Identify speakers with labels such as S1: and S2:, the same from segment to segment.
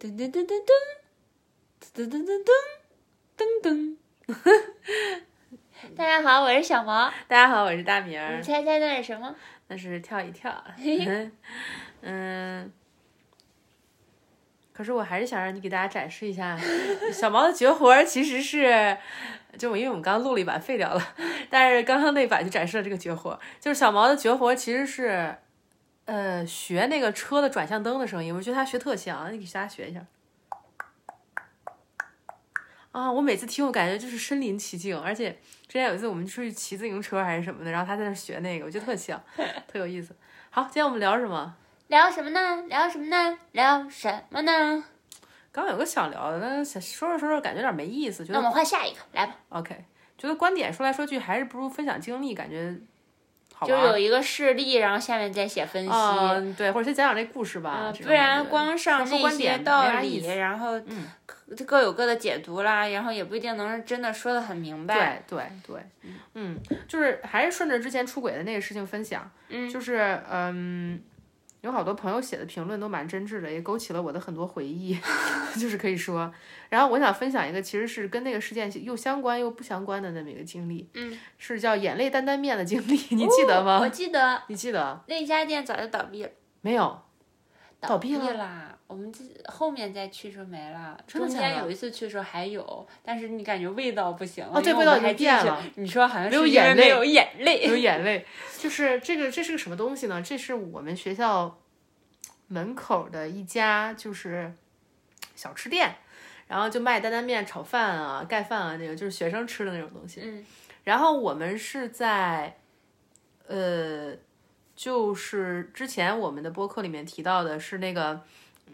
S1: 噔噔噔噔噔，噔噔噔噔噔噔。大家好，我是小毛。
S2: 大家好，我是大明儿
S1: 你。猜猜那是什么？
S2: 那是跳一跳。嗯，可是我还是想让你给大家展示一下 小毛的绝活儿，其实是，就我因为我们刚录了一版废掉了，但是刚刚那版就展示了这个绝活儿，就是小毛的绝活儿其实是，呃，学那个车的转向灯的声音，我觉得他学特像，你给大家学一下。啊，我每次听我感觉就是身临其境，而且之前有一次我们出去骑自行车还是什么的，然后他在那学那个，我觉得特像，特有意思。好，今天我们聊什么？
S1: 聊什么呢？聊什么呢？聊什么呢？
S2: 刚刚有个想聊的，但是想说着说着感觉有点没意思，觉得
S1: 那我们换下一个，来吧。
S2: OK，觉得观点说来说去还是不如分享经历，感觉好玩。
S1: 就有一个事例，然后下面再写分析。
S2: 嗯、对，或者先讲讲这故事吧，
S1: 嗯，
S2: 这种
S1: 不然
S2: 感觉
S1: 光上
S2: 说
S1: 那些道理，
S2: 没啥意思
S1: 然后
S2: 嗯
S1: 各各有各的解读啦，然后也不一定能真的说的很明白。
S2: 对对对，嗯，就是还是顺着之前出轨的那个事情分享，
S1: 嗯
S2: 就是嗯，有好多朋友写的评论都蛮真挚的，也勾起了我的很多回忆 就是可以说，然后我想分享一个其实是跟那个事件又相关又不相关的那么一个经历，
S1: 嗯，
S2: 是叫眼泪担担面的经历，你记得吗？
S1: 我记得
S2: 你记得
S1: 那家店早就倒闭了，
S2: 没有？倒闭
S1: 闭
S2: 了
S1: 啦。我们这后面再去时候没了，中
S2: 真的假的
S1: 间有一次去的时候还有，但是你感觉味道不行了。
S2: 哦对味道
S1: 还
S2: 变了。
S1: 你说好像
S2: 没有
S1: 是
S2: 眼 泪
S1: 没有眼泪。
S2: 有眼泪，就是这个，这是个什么东西呢？这是我们学校门口的一家就是小吃店，然后就卖担担面、炒饭啊、盖饭啊，那个就是学生吃的那种东西。
S1: 嗯，
S2: 然后我们是在，呃，就是之前我们的播客里面提到的是那个。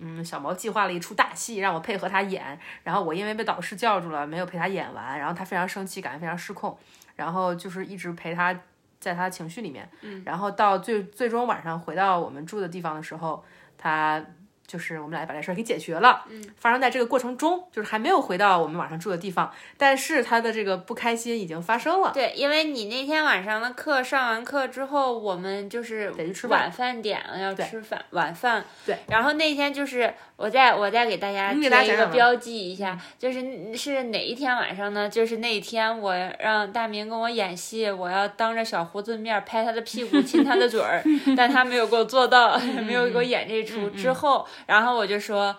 S2: 嗯，小毛计划了一出大戏，让我配合他演，然后我因为被导师叫住了，没有陪他演完，然后他非常生气，感觉非常失控，然后就是一直陪他在他情绪里面，嗯，然后到最最终晚上回到我们住的地方的时候，他就是我们俩把这事儿给解决了，嗯，发生在这个过程中，就是还没有回到我们晚上住的地方，但是他的这个不开心已经发生了，
S1: 对，因为你那天晚上的课上完课之后，我们就是
S2: 得去吃饭
S1: 晚饭点了要吃饭晚饭。
S2: 对，
S1: 然后那天就是我再我再给大家贴一个标记一下，就是是哪一天晚上呢？就是那一天我让大明跟我演戏，我要当着小胡子面拍他的屁股亲他的嘴儿，但他没有给我做到，没有给我演这出。之后，然后我就说，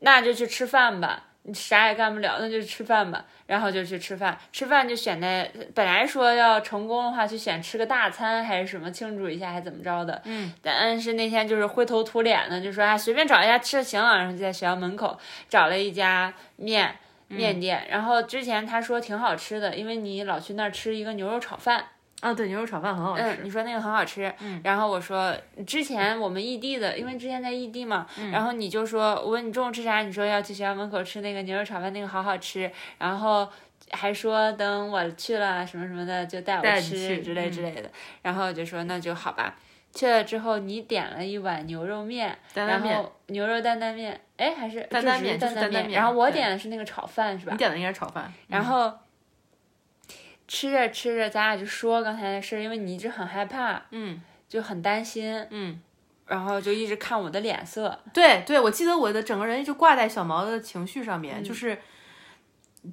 S1: 那就去吃饭吧。你啥也干不了，那就吃饭吧。然后就去吃饭，吃饭就选在本来说要成功的话，就选吃个大餐还是什么庆祝一下，还怎么着的。
S2: 嗯，
S1: 但是那天就是灰头土脸的，就说啊随便找一家吃就行了。然后就在学校门口找了一家面面店，然后之前他说挺好吃的，因为你老去那儿吃一个牛肉炒饭。
S2: 啊，对，牛肉炒饭很好吃，
S1: 嗯，你说那个很好吃，嗯，然后我说之前我们异地的，因为之前在异地嘛，
S2: 嗯。
S1: 然后你就说我问你中午吃啥，你说要去学校门口吃那个牛肉炒饭，那个好好吃，然后还说等我去了什么什么的就带我吃之类
S2: 嗯
S1: 之。类的，然后我就说那就好吧。去了之后，你点了一碗牛肉面，
S2: 担担面
S1: 然后牛肉担担面，哎，还是
S2: 担担面
S1: 担
S2: 担面
S1: 然后我点的是那个炒饭，是吧
S2: 你？点的应该是炒饭，
S1: 然后吃着吃着，咱俩就说刚才的事儿，因为你一直很害怕，
S2: 嗯
S1: 就很担心，
S2: 嗯。
S1: 然后就一直看我的脸色。
S2: 对对，我记得我的整个人就挂在小毛的情绪上
S1: 嗯
S2: 面，就是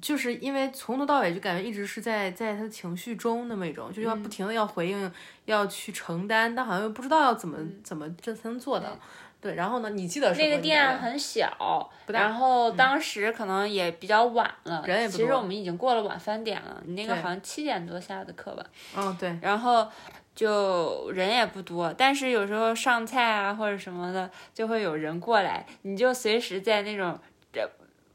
S2: 就是因为从头到尾就感觉一直是在在他的情绪中那么一种，就要
S1: 嗯
S2: 不停的要回应，要去承担，但好像又不知道要怎么、怎么这才能做到。对，然后呢，你记得
S1: 那个店很小，然后当时可能也比较晚了，
S2: 人也不多
S1: 其实我们已经过了晚饭点了，你那个好像七点多下的课吧，
S2: 嗯对，
S1: 然后就人也不多，但是有时候上菜啊或者什么的，就会有人过来，你就随时在那种这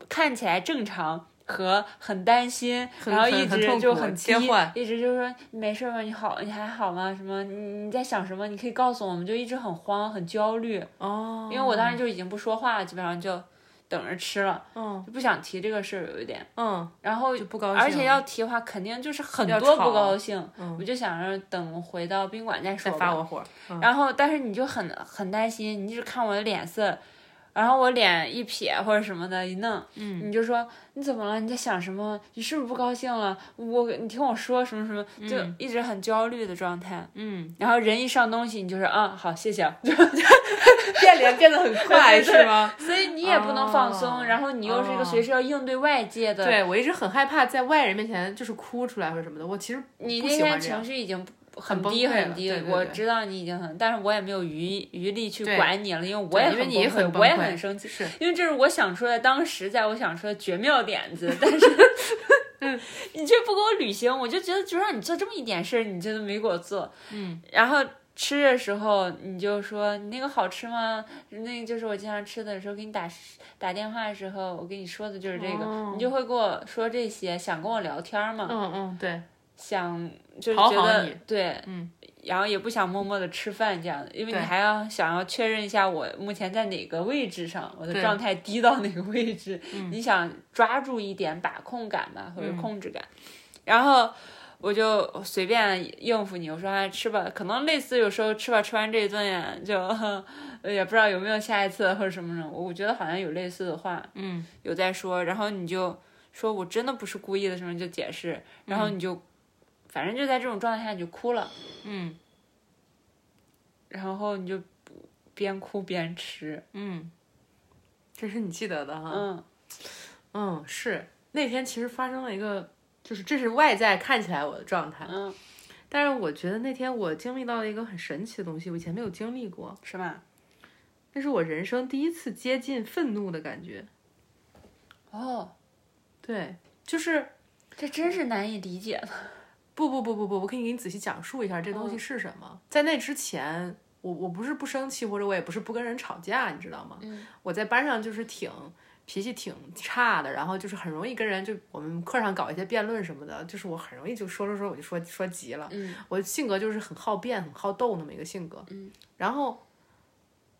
S1: 看起来正常。和很担心，然后一直就很低
S2: 切换
S1: 一直就是说你没事吗？你好，你还好吗？什么？你你在想什么？你可以告诉我们。就一直很慌，很焦虑。
S2: 哦，
S1: 因为我当时就已经不说话了，基本上就等着吃了，
S2: 嗯
S1: 就不想提这个事儿，有一点。
S2: 嗯
S1: 然后
S2: 就不高兴，
S1: 而且要提的话，肯定就是很
S2: 要
S1: 多不高兴。
S2: 嗯
S1: 我就想着等回到宾馆再说吧。
S2: 再发我火，嗯
S1: 然后，但是你就很很担心，你一直看我的脸色，然后我脸一撇或者什么的，一弄，
S2: 嗯
S1: 你就说你怎么了？你在想什么？你是不是不高兴了？我你听我说什么什么，就一直很焦虑的状态。
S2: 嗯，
S1: 然后人一上东西，你就是啊，好，谢谢，就
S2: 变脸变得很快，是吗？
S1: 所以你也不能放松，
S2: 哦
S1: 然后你又是一个随时要应对外界的，
S2: 对我一直很害怕在外人面前就是哭出来或者什么的，我其实
S1: 你那天情绪已经
S2: 很
S1: 低很低，我知道你已经很，但是我也没有余余力去管你了，因为我也
S2: 因为你也
S1: 崩溃，我也
S2: 很
S1: 生气，
S2: 是
S1: 因为这是我想出来，当时在我想出的绝妙点子，但是 你却不给我履行，我就觉得就让你做这么一点事儿，你真的没给我做，
S2: 嗯，
S1: 然后。吃的时候你就说你那个好吃吗？那个就是我经常吃的时候给你打打电话的时候，我跟你说的就是这个，
S2: 哦
S1: 你就会跟我说这些，想跟我聊天嘛，
S2: 嗯嗯对，
S1: 想就是觉得对，
S2: 嗯，
S1: 然后也不想默默的吃饭这样的，因为你还要想要确认一下我目前在哪个位置上，我的状态低到哪个位置，
S2: 嗯
S1: 你想抓住一点把控感吧，或者控制感，然后。我就随便应付你，我说哎吃吧，可能类似有时候吃吧，吃完这一顿呀，就也不知道有没有下一次或者什么什么，我觉得好像有类似的话，
S2: 嗯
S1: 有在说，然后你就说我真的不是故意的什么就解释，然后你就、反正就在这种状态下你就哭了，
S2: 嗯
S1: 然后你就边哭边吃，
S2: 嗯，这是你记得的哈。
S1: 嗯
S2: 嗯，是那天其实发生了一个，就是这是外在看起来我的状态，
S1: 嗯，
S2: 但是我觉得那天我经历到了一个很神奇的东西，我以前没有经历过，
S1: 是吗？
S2: 那是我人生第一次接近愤怒的感觉。
S1: 哦，
S2: 对，就是
S1: 这真是难以理解的。
S2: 不不不不不，我可以给你仔细讲述一下这东西是什么。在那之前，我我不是不生气，或者我也不是不跟人吵架，你知道吗？
S1: 嗯，
S2: 我在班上就是挺脾气挺差的，然后就是很容易跟人就我们课上搞一些辩论什么的，就是我很容易就说说说我就说说急了。
S1: 嗯，
S2: 我性格就是很好辩、很好斗那么一个性格。
S1: 嗯，
S2: 然后。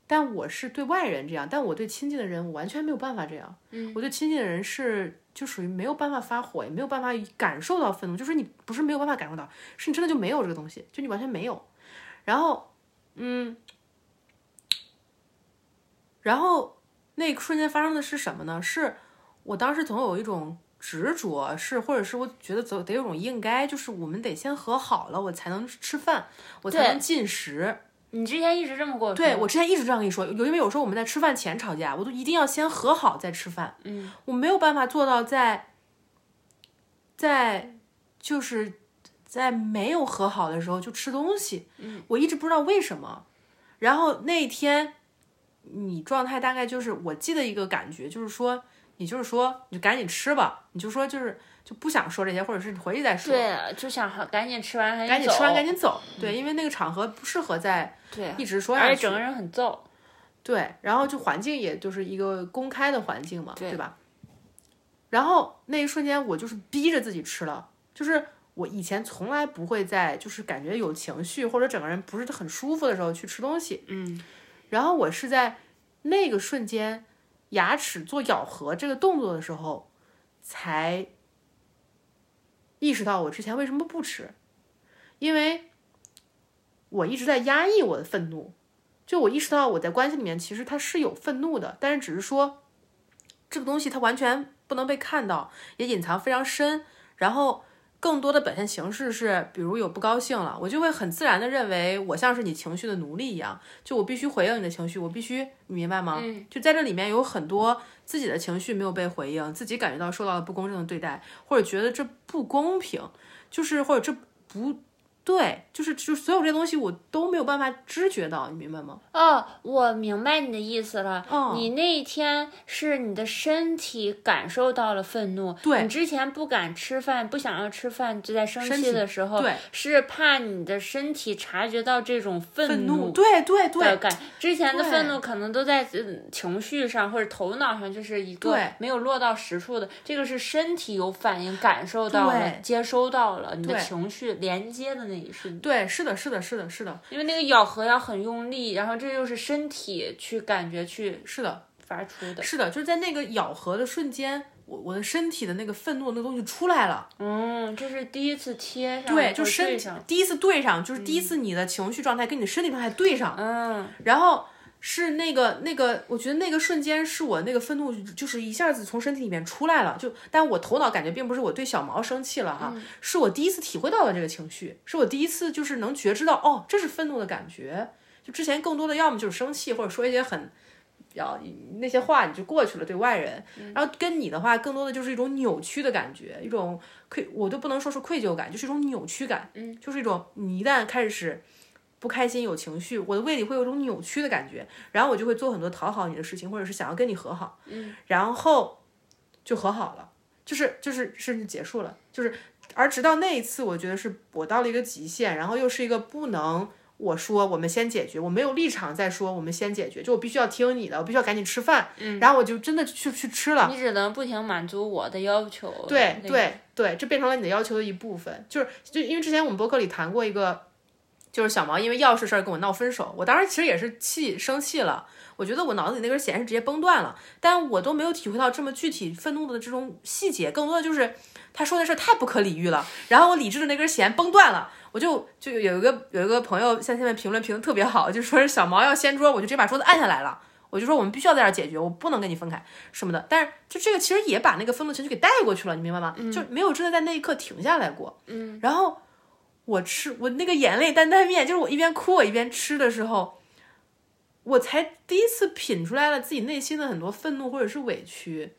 S2: 但我是对外人这样，但我对亲近的人，我完全没有办法这样。
S1: 嗯，
S2: 我对亲近的人是就属于没有办法发火，也没有办法感受到愤怒，就是你不是没有办法感受到，是你真的就没有这个东西，就你完全没有。然后，嗯，然后那一瞬间发生的是什么呢？是我当时总有一种执着，是或者是我觉得总得有种应该，就是我们得先和好了，我才能吃饭，我才能进食。
S1: 你之前一直这么跟我说。
S2: 对我之前一直这样跟你说，有因为有时候我们在吃饭前吵架，我都一定要先和好再吃饭。
S1: 嗯，
S2: 我没有办法做到在在就是在没有和好的时候就吃东西。
S1: 嗯，
S2: 我一直不知道为什么。然后那天你状态大概就是，我记得一个感觉就是说，你就是说你就赶紧吃吧，你就说就是就不想说这些，或者是你回去再说。
S1: 对，就想好赶紧吃完，
S2: 赶紧吃完赶
S1: 紧
S2: 紧走。对，因为那个场合不适合在
S1: 走。对，
S2: 一直说下去。
S1: 而且整个人很燥。
S2: 对，然后就环境也就是一个公开的环境嘛，
S1: 对
S2: 对吧？然后那一瞬间，我就是逼着自己吃了，就是我以前从来不会在就是感觉有情绪或者整个人不是很舒服的时候去吃东西，
S1: 嗯，
S2: 然后我是在那个瞬间牙齿做咬合这个动作的时候，才意识到我之前为什么不吃，因为我一直在压抑我的愤怒。就我意识到我在关系里面其实他是有愤怒的，但是只是说这个东西它完全不能被看到，也隐藏非常深。然后更多的表现形式是，比如有不高兴了，我就会很自然的认为我像是你情绪的奴隶一样，就我必须回应你的情绪，我必须，你明白吗？
S1: 嗯，
S2: 就在这里面有很多自己的情绪没有被回应，自己感觉到受到了不公正的对待，或者觉得这不公平，就是或者这不对，就是就所有这些东西我都没有办法知觉到，你明白吗？
S1: 哦，我明白你的意思了。
S2: 哦
S1: 你那一天是你的身体感受到了愤怒，
S2: 对
S1: 你之前不敢吃饭，不想要吃饭，就在生气的时候，
S2: 对，
S1: 是怕你的身体察觉到这种愤
S2: 愤怒，对对对
S1: 感，之前的愤怒可能都在嗯情绪上或者头脑上，就是一个
S2: 对
S1: 没有落到实处的。这个是身体有反应，感受到了，接收到了你的情绪连接的那一瞬间。
S2: 对，是的，是的，是的，是的，
S1: 因为那个咬合要很用力，然后这又是身体去感觉去
S2: 是的，
S1: 发出的。
S2: 是的，就是在那个咬合的瞬间，我我的身体的那个愤怒那个东西出来了。
S1: 嗯，这是第一次贴上，
S2: 对，就身。第一次对上，就是第一次你的情绪状态跟你的身体状态对上，
S1: 嗯，
S2: 然后是那个那个，我觉得那个瞬间是我那个愤怒就是一下子从身体里面出来了，就但我头脑感觉并不是我对小毛生气了哈，是我第一次体会到了这个情绪，是我第一次就是能觉知到哦，这是愤怒的感觉，就之前更多的要么就是生气，或者说一些很比较那些话你就过去了对外人，然后跟你的话更多的就是一种扭曲的感觉，一种愧我都不能说是愧疚感，就是一种扭曲感，嗯，就是一种你一旦开始。不开心有情绪，我的胃里会有一种扭曲的感觉，然后我就会做很多讨好你的事情，或者是想要跟你和好，嗯，然后就和好了，就是就是甚至结束了，就是而直到那一次，我觉得是我到了一个极限，然后又是一个不能我说我们先解决，我没有立场再说我们先解决，就我必须要听你的，我必须要赶紧吃饭，嗯，然后我就真的去去吃了，
S1: 你只能不停满足我的要求，
S2: 对对对，这变成了你的要求的一部分，就是就因为之前我们博客里谈过一个。就是小毛因为钥匙事儿跟我闹分手，我当时其实也是气生气了。我觉得我脑子里那根弦是直接崩断了，但我都没有体会到这么具体愤怒的这种细节，更多的就是他说的事太不可理喻了。然后我理智的那根弦崩断了，我就就有一个有一个朋友在下面评论评的特别好，就说是小毛要掀桌，我就直接把桌子按下来了。我就说我们必须要在这儿解决，我不能跟你分开什么的。但是就这个其实也把那个愤怒情绪给带过去了，你明白吗？就没有真的在那一刻停下来过。嗯，然后。我吃我那个眼泪担担面，就是我一边哭我一边吃的时候，我才第一次品出来了自己内心的很多愤怒或者是委屈。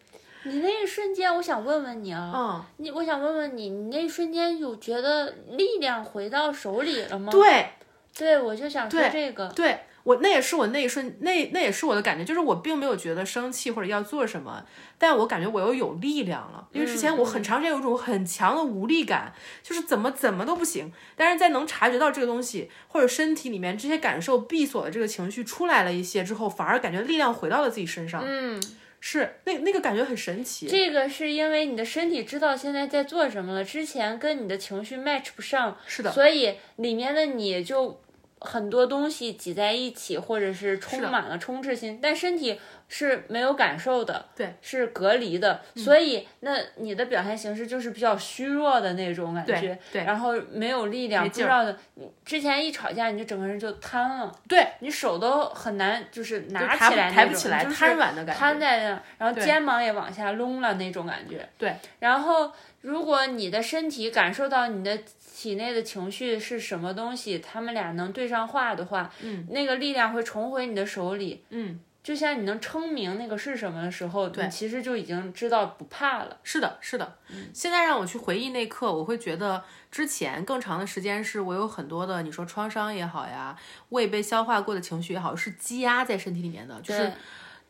S1: 你那一瞬间，我想问问你啊，
S2: 嗯，
S1: 你我想问问你，你那一瞬间有觉得力量回到手里了吗？
S2: 对，
S1: 对，我就想说这个，
S2: 对。我那也是我那一瞬，那那也是我的感觉，就是我并没有觉得生气或者要做什么，但我感觉我又有力量了，因为之前我很长时间有一种很强的无力感，就是怎么怎么都不行。但是在能察觉到这个东西或者身体里面这些感受闭锁的这个情绪出来了一些之后，反而感觉力量回到了自己身上。
S1: 嗯，
S2: 是那那个感觉很神奇。
S1: 这个是因为你的身体知道现在在做什么了，之前跟你的情绪 match 不上，
S2: 是的，
S1: 所以里面的你就。很多东西挤在一起，或者是充满了充斥性，但身体是没有感受的，
S2: 对，
S1: 是隔离的，所以那你的表现形式就是比较虚弱的那种感觉，
S2: 对，
S1: 然后没有力量，不知道的，之前一吵架你就整个人就瘫了，
S2: 对
S1: 你手都很难就是拿起来
S2: 抬不起来，瘫软的感觉，
S1: 瘫在那，然后肩膀也往下隆了那种感觉，
S2: 对，
S1: 然后如果你的身体感受到你的。体内的情绪是什么东西？他们俩能对上话的话，
S2: 嗯，
S1: 那个力量会重回你的手里，
S2: 嗯，
S1: 就像你能称明那个是什么的时候，
S2: 对，
S1: 其实就已经知道不怕了。
S2: 是的，是的。现在让我去回忆那刻，我会觉得之前更长的时间是我有很多的，你说创伤也好呀，未被消化过的情绪也好，是积压在身体里面的，就是。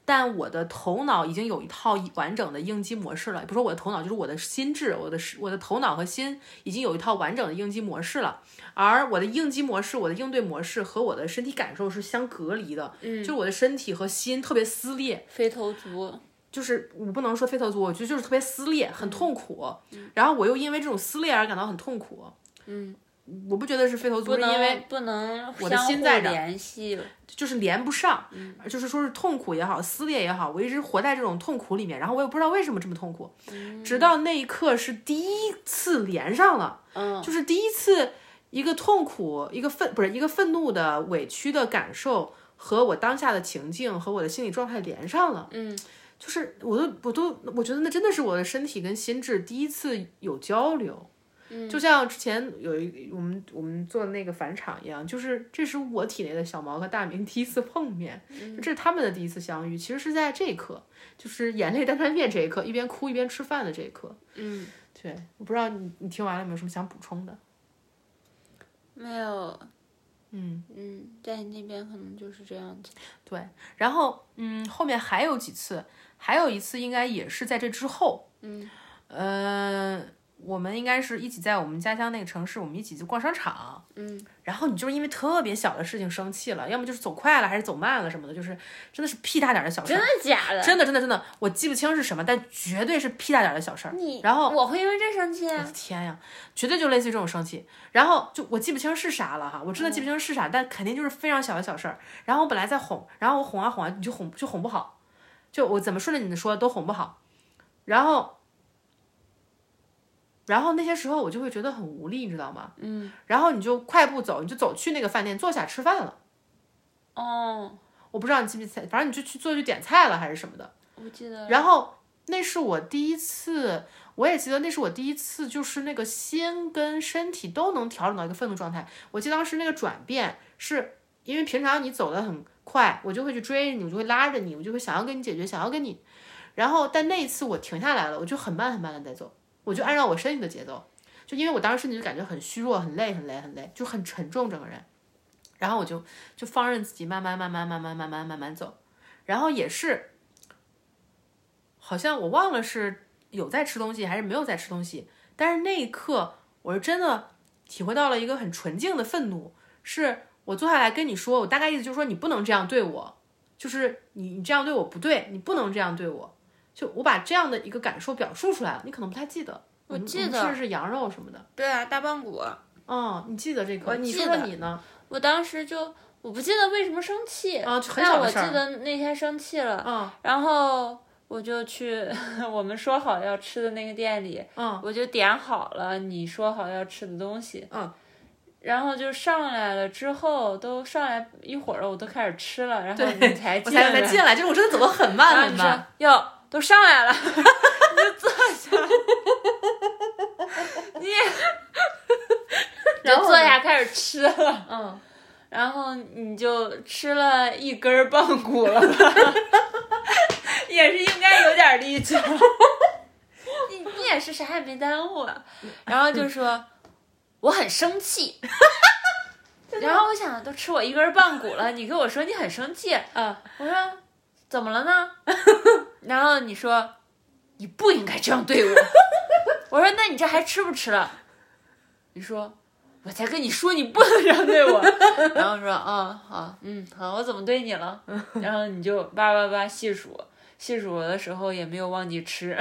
S2: 但我的头脑已经有一套完整的应激模式了，不是说我的头脑，就是我的心智，我的我的头脑和心已经有一套完整的应激模式了。而我的应激模式，我的应对模式和我的身体感受是相隔离的，嗯，就是我的身体和心特别撕裂，
S1: 飞头族，
S2: 就是我不能说飞头族，我觉得就是特别撕裂，很痛苦。然后我又因为这种撕裂而感到很痛苦，
S1: 嗯。
S2: 我不觉得是非头族，是因为
S1: 不能
S2: 我的心在
S1: 联系，
S2: 就是连不上，就是说是痛苦也好，撕裂也好，我一直活在这种痛苦里面，然后我也不知道为什么这么痛苦，直到那一刻是第一次连上了，
S1: 嗯，
S2: 就是第一次一个痛苦，一个愤不是一个愤怒的委屈的感受和我当下的情境和我的心理状态连上了，
S1: 嗯，
S2: 就是我都我都我觉得那真的是我的身体跟心智第一次有交流。就像之前有一我们我们做的那个返场一样，就是这是我体内的小毛和大明第一次碰面，这是他们的第一次相遇。其实是在这一刻，就是眼泪担担面这一刻，一边哭一边吃饭的这一刻。
S1: 嗯，
S2: 对，我不知道你你听完了有没有什么想补充的？
S1: 没有。
S2: 嗯
S1: 嗯，在那边可能就是这样子。
S2: 对，然后嗯，后面还有几次，还有一次应该也是在这之后。
S1: 嗯
S2: 嗯。我们应该是一起在我们家乡那个城市，我们一起去逛商场。
S1: 嗯，
S2: 然后你就是因为特别小的事情生气了，要么就是走快了，还是走慢了什么的，就是真的是屁大点的小事。
S1: 真的假的？
S2: 真的真的真的，我记不清是什么，但绝对是屁大点的小事儿。
S1: 你
S2: 然后
S1: 我会因为这生气？
S2: 我的天呀，绝对就类似于这种生气。然后就我记不清是啥了哈，我真的记不清是啥，但肯定就是非常小的小事儿。然后我本来在哄，然后我哄啊哄啊，你就哄就哄不好，就我怎么顺着你的说都哄不好，然后。然后那些时候我就会觉得很无力，你知道吗？
S1: 嗯。
S2: 然后你就快步走，你就走去那个饭店坐下吃饭了。
S1: 哦。
S2: 我不知道你记不记得，反正你就去做去点菜了还是什么的。
S1: 我记得。
S2: 然后那是我第一次，我也记得那是我第一次，就是那个心跟身体都能调整到一个愤怒状态。我记得当时那个转变是因为平常你走的很快，我就会去追着你，我就会拉着你，我就会想要跟你解决，想要跟你。然后，但那一次我停下来了，我就很慢很慢的在走，我就按照我身体的节奏，就因为我当时身体就感觉很虚弱、很累、很累、很累，就很沉重整个人。然后我就就放任自己慢慢慢慢慢慢慢慢慢慢走，然后也是，好像我忘了是有在吃东西还是没有在吃东西，但是那一刻我是真的体会到了一个很纯净的愤怒，是我坐下来跟你说，我大概意思就是说你不能这样对我，就是你你这样对我不对，你不能这样对我，就我把这样的一个感受表述出来了，你可能不太记得，
S1: 我记得
S2: 吃的是羊肉什么的，
S1: 对啊，大棒骨。
S2: 哦，你记得这个？
S1: 我
S2: 你说说
S1: 记得
S2: 你呢？
S1: 我当时就我不记得为什么生气，
S2: 啊，很
S1: 但我记。得那天生气了，
S2: 嗯
S1: 然后我就去 我们说好要吃的那个店里，
S2: 嗯
S1: 我就点好了你说好要吃的东西，
S2: 嗯，
S1: 然后就上来了之后，都上来一会儿了，我都开始吃了，然后你才进来，
S2: 才才进来，就是我真的走的很慢很慢。
S1: 哟，都上来了，你就坐下，你
S2: 然后
S1: 坐下开始吃了。
S2: 嗯，
S1: 然后你就吃了一根儿棒骨了吧？也是应该有点力气了。你你也是啥也没耽误啊，然后就说我很生气。然后我想，都吃我一根棒骨了，你跟我说你很生气，
S2: 啊，
S1: 我说怎么了呢？然后你说你不应该这样对我。我说那你这还吃不吃了？你说我才跟你说你不能这样对我。然后说啊好嗯好，我怎么对你了？然后你就叭叭叭细数，细数的时候也没有忘记吃。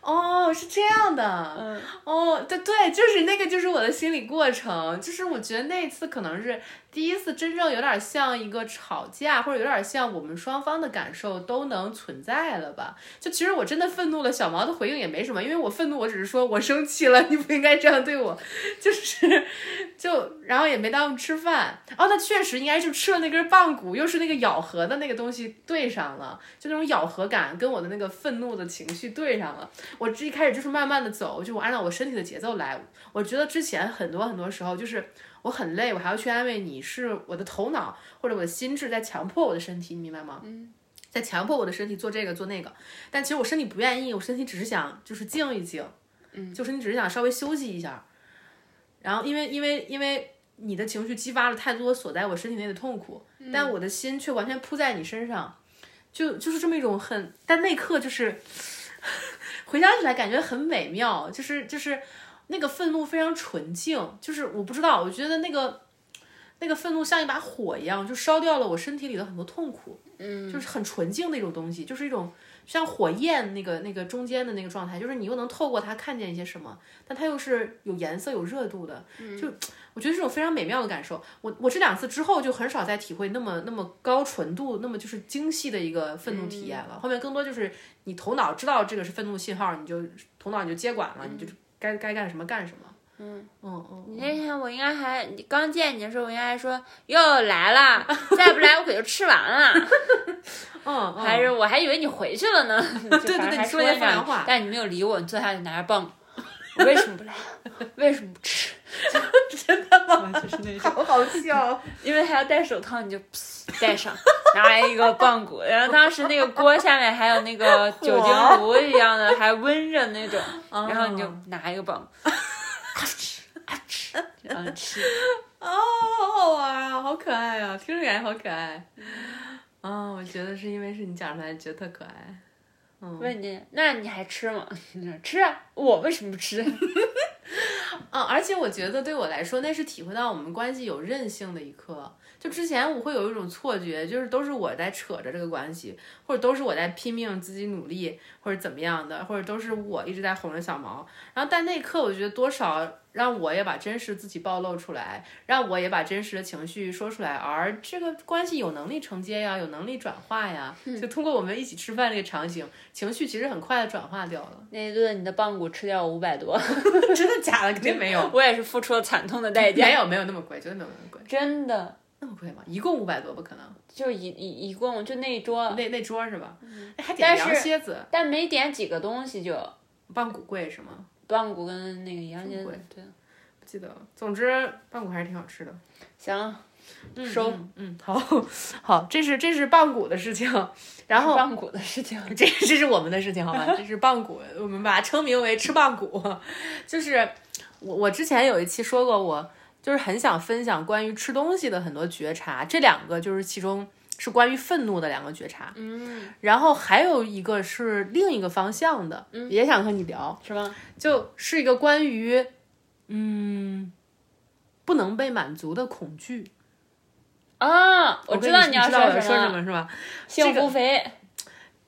S2: 哦，是这样的。
S1: 嗯，
S2: 哦，对对，就是那个，就是我的心理过程，就是我觉得那一次可能是第一次真正有点像一个吵架，或者有点像我们双方的感受都能存在了吧？就其实我真的愤怒了，小毛的回应也没什么，因为我愤怒，我只是说我生气了，你不应该这样对我，就是就然后也没耽误吃饭。哦，那确实应该就吃了那根棒骨，又是那个咬合的那个东西对上了，就那种咬合感跟我的那个愤怒的情绪对上了。我这一开始就是慢慢的走，就我按照我身体的节奏来。我觉得之前很多很多时候就是我很累，我还要去安慰你，是我的头脑或者我的心智在强迫我的身体，你明白吗？嗯，在强迫我的身体做这个做那个，但其实我身体不愿意，我身体只是想就是静一静，嗯，就是你只是想稍微休息一下。然后因为因为因为你的情绪激发了太多锁在我身体内的痛苦，但我的心却完全扑在你身上，就就是这么一种很，但那刻就是。回想起来感觉很美妙，就是就是那个愤怒非常纯净，就是我不知道，我觉得那个那个愤怒像一把火一样，就烧掉了我身体里的很多痛苦，嗯，就是很纯净的一种东西，就是一种像火焰那个那个中间的那个状态，就是你又能透过它看见一些什么，但它又是有颜色有热度的，就我觉得这种非常美妙的感受。我我这两次之后就很少再体会那么那么高纯度、那么就是精细的一个愤怒体验了。后面更多就是你头脑知道这个是愤怒信号，你就头脑你就接管了，你就该该干什么干什么。嗯嗯嗯，
S1: 你那天我应该还你刚见你的时候，我应该还说又来了，再不来我可就吃完了。
S2: 嗯嗯，
S1: 还是我还以为你回去了呢。对
S2: 对对你说
S1: 了
S2: 了一番话
S1: 但你没有理我，你坐下就拿着棒。我为什么不来？为什么不吃？
S2: 真的吗？
S1: 就是那种，
S2: 好好笑。
S1: 因为还要戴手套，你就噗 戴上，拿来一个棒骨。然后当时那个锅下面还有那个 酒精炉一样的，还温着那种，然后你就拿一个棒，啊吃啊吃，然后吃。
S2: 哦，好好玩啊，好可爱啊，听着感觉好可爱。啊、我觉得是因为是你讲出来，觉得特可爱。
S1: 问你，那你还吃吗？吃啊，我为什么不吃？
S2: 嗯，而且我觉得对我来说，那是体会到我们关系有韧性的一刻。就之前我会有一种错觉，就是都是我在扯着这个关系，或者都是我在拼命自己努力，或者怎么样的，或者都是我一直在哄着小毛。然后但那一刻，我觉得多少让我也把真实自己暴露出来，让我也把真实的情绪说出来，而这个关系有能力承接呀，有能力转化呀。就通过我们一起吃饭这个场景，情绪其实很快的转化掉了。
S1: 那一顿你的棒骨吃掉五百多，
S2: 真的假的？肯定没有，
S1: 我也是付出了惨痛的代价。
S2: 没有没有那么贵，绝对没有那么贵。
S1: 真的，
S2: 那么贵吗？一共五百多不可能，
S1: 就一一一共就那一桌，
S2: 那那桌是吧？哎还点羊蝎子，
S1: 但没点几个东西就
S2: 棒骨贵是吗？
S1: 棒骨跟那个羊蝎子
S2: 贵，
S1: 对，
S2: 不记得了。总之，棒骨还是挺好吃的。
S1: 行，收
S2: 嗯，好好，这是这是棒骨的事情，然后
S1: 棒骨的事情。
S2: 这这是我们的事情，好吧？这是棒骨，我们把它称名为吃棒骨。就是我我之前有一期说过，我就是很想分享关于吃东西的很多觉察，这两个就是其中是关于愤怒的两个觉察，
S1: 嗯，
S2: 然后还有一个是另一个方向的，也想和你聊，
S1: 是吗？
S2: 就是一个关于嗯不能被满足的恐惧。
S1: 啊，
S2: 我
S1: 知道
S2: 你
S1: 要
S2: 知道我说
S1: 什
S2: 么是吧？
S1: 幸福肥。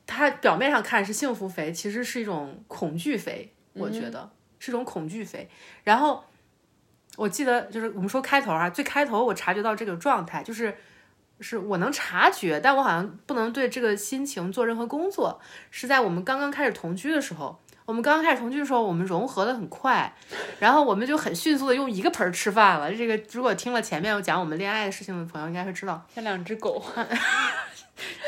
S2: 它表面上看是幸福肥，其实是一种恐惧肥，我觉得、是一种恐惧肥。然后我记得就是我们说开头啊，最开头我察觉到这个状态，就是是我能察觉，但我好像不能对这个心情做任何工作。是在我们刚刚开始同居的时候，我们刚刚开始同居的时候，我们融合的很快，然后我们就很迅速的用一个盆儿吃饭了。这个如果听了前面我讲我们恋爱的事情的朋友，应该会知道，
S1: 像两只狗，
S2: 这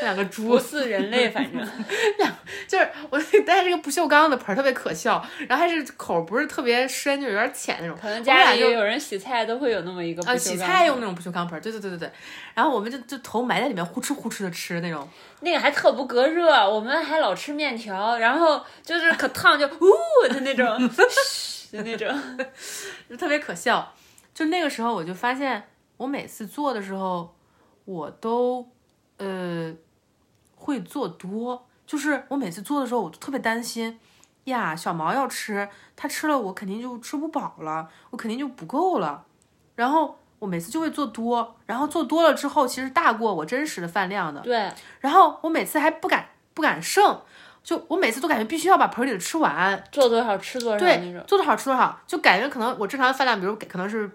S2: 两个猪
S1: 不似人类，反正 两
S2: 就是我带这个不锈钢的盆儿特别可笑，然后还是口不是特别深，就有点浅那种。
S1: 可能家里有人洗菜都会有那么一个不
S2: 啊，
S1: 锈
S2: 洗菜用那种不锈钢盆儿，对对对对对。然后我们就就头埋在里面，呼哧呼哧的吃那种。
S1: 那个还特不隔热，我们还老吃面条，然后就是可烫就呜的那种，嘘的那种。
S2: 就特别可笑。就那个时候，我就发现，我每次做的时候，我都呃会做多。就是我每次做的时候，我都特别担心呀，小毛要吃，他吃了我肯定就吃不饱了，我肯定就不够了。然后我每次就会做多，然后做多了之后，其实大过我真实的饭量的。
S1: 对，
S2: 然后我每次还不敢不敢剩，就我每次都感觉必须要把盆里的吃完。
S1: 做多少吃多少那
S2: 对，
S1: 种。
S2: 做多少吃多少，就感觉可能我正常的饭量，比如给可能是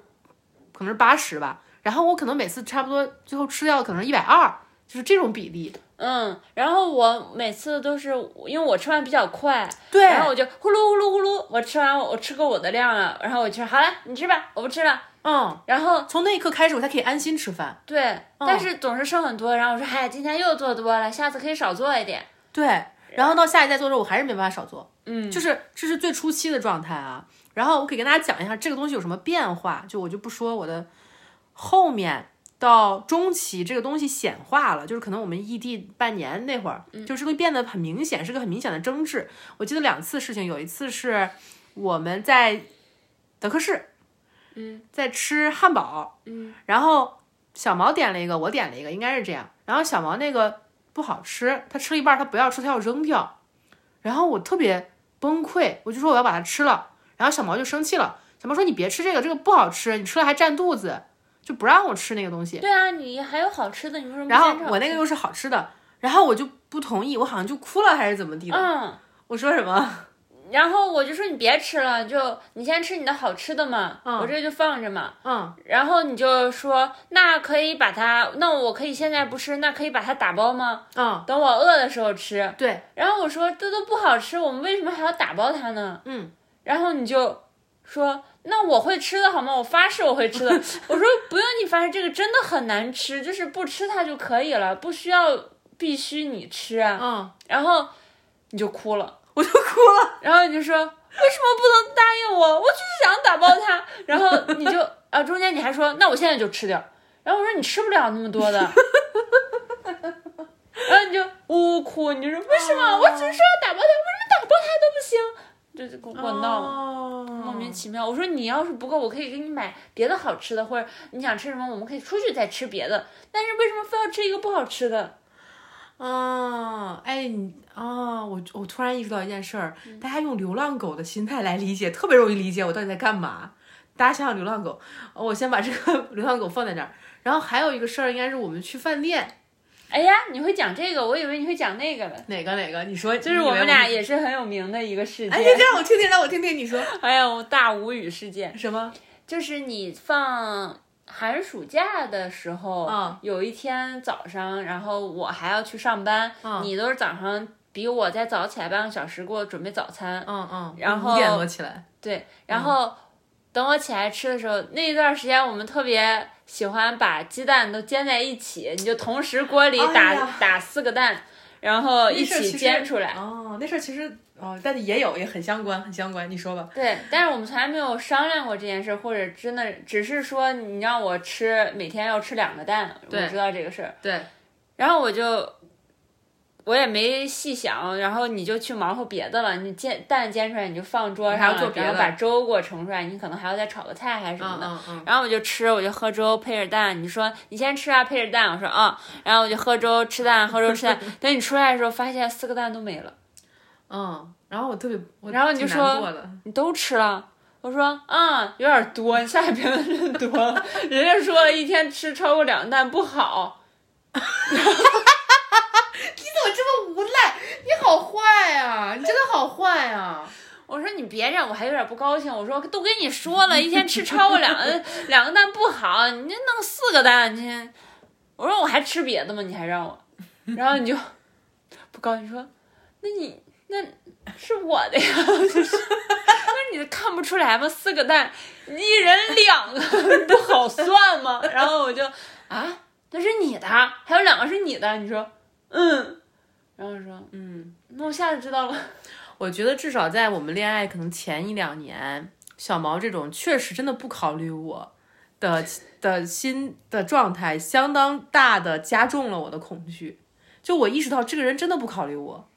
S2: 可能是八十吧，然后我可能每次差不多最后吃掉可能一百二，就是这种比例。
S1: 嗯，然后我每次都是因为我吃饭比较快，
S2: 对
S1: 然后我就呼噜呼噜呼噜，我吃完我吃够我的量了，然后我就说好了，你吃吧，我不吃了。
S2: 嗯，
S1: 然后
S2: 从那一刻开始，我才可以安心吃饭。
S1: 对，但是总是剩很多，然后我说，哎，今天又做多了，下次可以少做一点。
S2: 对，然后到下一再做的时候，我还是没办法少做。
S1: 嗯，
S2: 就是这是最初期的状态啊。然后我可以跟大家讲一下这个东西有什么变化，就我就不说我的后面到中期这个东西显化了，就是可能我们异地半年那会儿，就是会变得很明显，是个很明显的争执。我记得两次事情，有一次是我们在德克士，
S1: 嗯，
S2: 在吃汉堡，
S1: 嗯，
S2: 然后小毛点了一个，我点了一个，应该是这样。然后小毛那个不好吃，他吃了一半，他不要吃，他要扔掉。然后我特别崩溃，我就说我要把它吃了。然后小毛就生气了，小毛说你别吃这个，这个不好吃，你吃了还占肚子，就不让我吃那个东西。
S1: 对啊，你还有好吃的，你为什么
S2: 然后我那个又是好吃的，然后我就不同意，我好像就哭了还是怎么地的。
S1: 嗯，
S2: 我说什么？
S1: 然后我就说你别吃了，就你先吃你的好吃的嘛，嗯我这就放着嘛。
S2: 嗯，
S1: 然后你就说那可以把它，那我可以现在不吃，那可以把它打包吗？
S2: 嗯，
S1: 等我饿的时候吃。
S2: 对，
S1: 然后我说这都不好吃，我们为什么还要打包它呢？
S2: 嗯，
S1: 然后你就说那我会吃的好吗？我发誓我会吃的。我说不用你发誓，这个真的很难吃，就是不吃它就可以了，不需要必须你吃啊。
S2: 嗯，
S1: 然后你就哭了，
S2: 我就哭了。
S1: 然后你就说为什么不能答应我？我就是想打包它。然后你就啊，中间你还说那我现在就吃掉。然后我说你吃不了那么多的。然后你就呜呜哭，你就说为什么？我只是说要打包它，为什么打包它都不行？就是跟我闹。
S2: 哦
S1: 莫名其妙，我说你要是不够，我可以给你买别的好吃的，或者你想吃什么，我们可以出去再吃别的。但是为什么非要吃一个不好吃的？
S2: 啊，哎，你啊，我我突然意识到一件事儿，大家用流浪狗的心态来理解，特别容易理解我到底在干嘛。大家想想流浪狗，呃我先把这个 流浪狗放在那儿。然后还有一个事儿，应该是我们去饭店，
S1: 哎呀，你会讲这个，我以为你会讲那个了。
S2: 哪个哪个？你说，
S1: 就是我们俩也是很有名的一个事件
S2: 哎，你
S1: 件。
S2: 让我听听，让我听听，你说
S1: 哎呀，我大无语事件，
S2: 什么？
S1: 就是你放寒暑假的时候，
S2: 嗯
S1: 有一天早上，然后我还要去上班，
S2: 嗯
S1: 你都是早上比我再早起来半个小时给我准备早餐，
S2: 嗯嗯，
S1: 然后
S2: 五点多起来，
S1: 对，然后等我起来吃的时候，那一段时间我们特别喜欢把鸡蛋都煎在一起，你就同时锅里打、
S2: 哎
S1: 打四个蛋，然后一起煎出来。
S2: 哦，那事儿其实哦，但是也有也很相关，很相关。你说吧。
S1: 对，但是我们从来没有商量过这件事，或者真的只是说你让我吃每天要吃两个蛋，我知道这个事儿，
S2: 对，
S1: 然后我就我也没细想，然后你就去忙活别的了，你煎蛋煎出来你就放桌上了，
S2: 做别的
S1: 然后把粥给我盛出来，你可能还要再炒个菜还是什么的。
S2: 嗯嗯嗯，
S1: 然后我就吃，我就喝粥配着蛋。你说你先吃啊，配着蛋。我说啊、然后我就喝粥吃蛋，喝粥吃蛋。等你出来的时候，发现四个蛋都没了，
S2: 嗯，然后我特别，我
S1: 然后你就说你都吃了。我说啊、有点多，你下一评论真多了。人家说了一天吃超过两个蛋不好，
S2: 好坏啊！你真的好坏啊！
S1: 我说你别这样，我还有点不高兴。我说都跟你说了，一天吃超过两个 两个蛋不好，你这弄四个蛋，你我说我还吃别的吗？你还让我，然后你就不高兴说，那你那是我的呀，就是那你看不出来吗？四个蛋，一人两个 不好算吗？然后我就啊，那是你的，还有两个是你的，你说嗯，然后说
S2: 嗯，
S1: 那我下次知道了。
S2: 我觉得至少在我们恋爱可能前一两年，小毛这种确实真的不考虑我的的心的状态，相当大的加重了我的恐惧。就我意识到这个人真的不考虑我，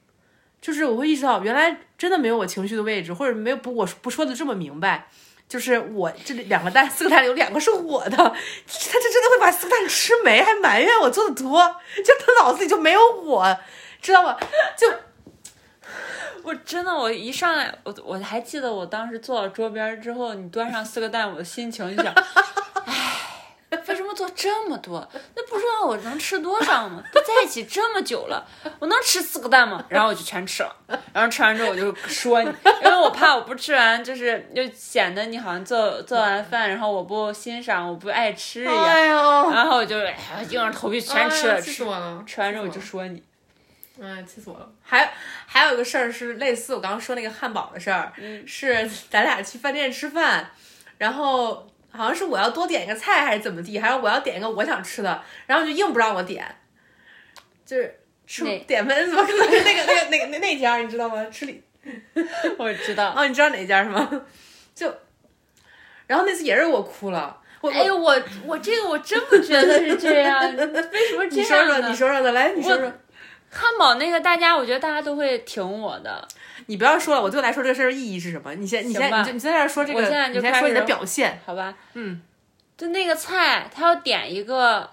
S2: 就是我会意识到原来真的没有我情绪的位置，或者没有不我不说的这么明白。就是我这两个蛋，四个蛋有两个是我的，他这真的会把四个蛋吃没，还埋怨我做的多，就他脑子里就没有我，知道吗？就
S1: 我真的，我一上来，我我还记得我当时坐到桌边之后，你端上四个蛋，我的心情就想，唉，为什么做这么多？那不知道我能吃多少吗？都在一起这么久了，我能吃四个蛋吗？然后我就全吃了，然后吃完之后我就说你，因为我怕我不吃完，就是就显得你好像做做完饭，然后我不欣赏，我不爱吃一样。
S2: 哎呦，
S1: 然后我就硬着头皮全吃了！吃完之后我就说你，
S2: 哎，气死我了！还还有一个事儿是类似我刚刚说那个汉堡的事儿，
S1: 嗯
S2: 是 咱俩去饭店吃饭，然后好像是我要多点一个菜还是怎么地，还是我要点一个我想吃的，然后就硬不让我点，就是吃点分怎么可能是那个那个那个那那家你知道吗？吃里
S1: 我知道。
S2: 哦，你知道哪家是吗？就，然后那次也是我哭了，我
S1: 哎呦，我我这个我真不觉得是这样，为什么这
S2: 你说说？你说说的，来你说说。
S1: 汉堡那个大家，我觉得大家都会挺我的。
S2: 你不要说了，我对我来说这个事儿意义是什么？你先，你先，你在这儿说这个，
S1: 我现在就
S2: 开始说你的表现。
S1: 好吧，
S2: 嗯，
S1: 就那个菜，他要点一个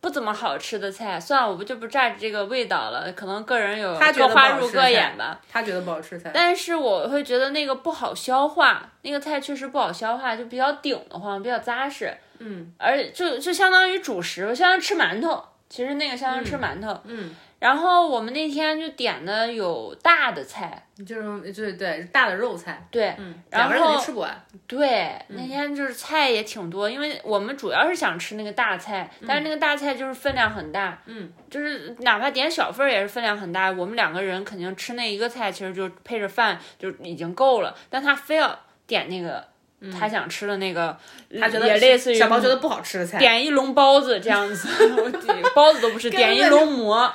S1: 不怎么好吃的菜，算了，我不就不蘸这个味道了，可能个人有
S2: 他觉得
S1: 各花入各眼吧。
S2: 他觉得不好吃菜，
S1: 但是我会觉得那个不好消化，那个菜确实不好消化，就比较顶的慌，比较扎实，
S2: 嗯
S1: 而就就相当于主食，相当于吃馒头。其实那个相当于吃馒头。
S2: 嗯，
S1: 然后我们那天就点的有大的菜，
S2: 就是对对大的肉菜，
S1: 对，
S2: 嗯，
S1: 然后
S2: 吃不完。
S1: 对，那天就是菜也挺多，因为我们主要是想吃那个大菜，但是那个大菜就是分量很大，
S2: 嗯，
S1: 就是哪怕点小份儿也是分量很大。我们两个人肯定吃那一个菜，其实就配着饭就已经够了，但他非要点那个他想吃的那个，
S2: 他觉得
S1: 也类似于
S2: 小包觉得不好吃的菜，
S1: 点一笼包子这样子，我 包子都不是，点一笼馍。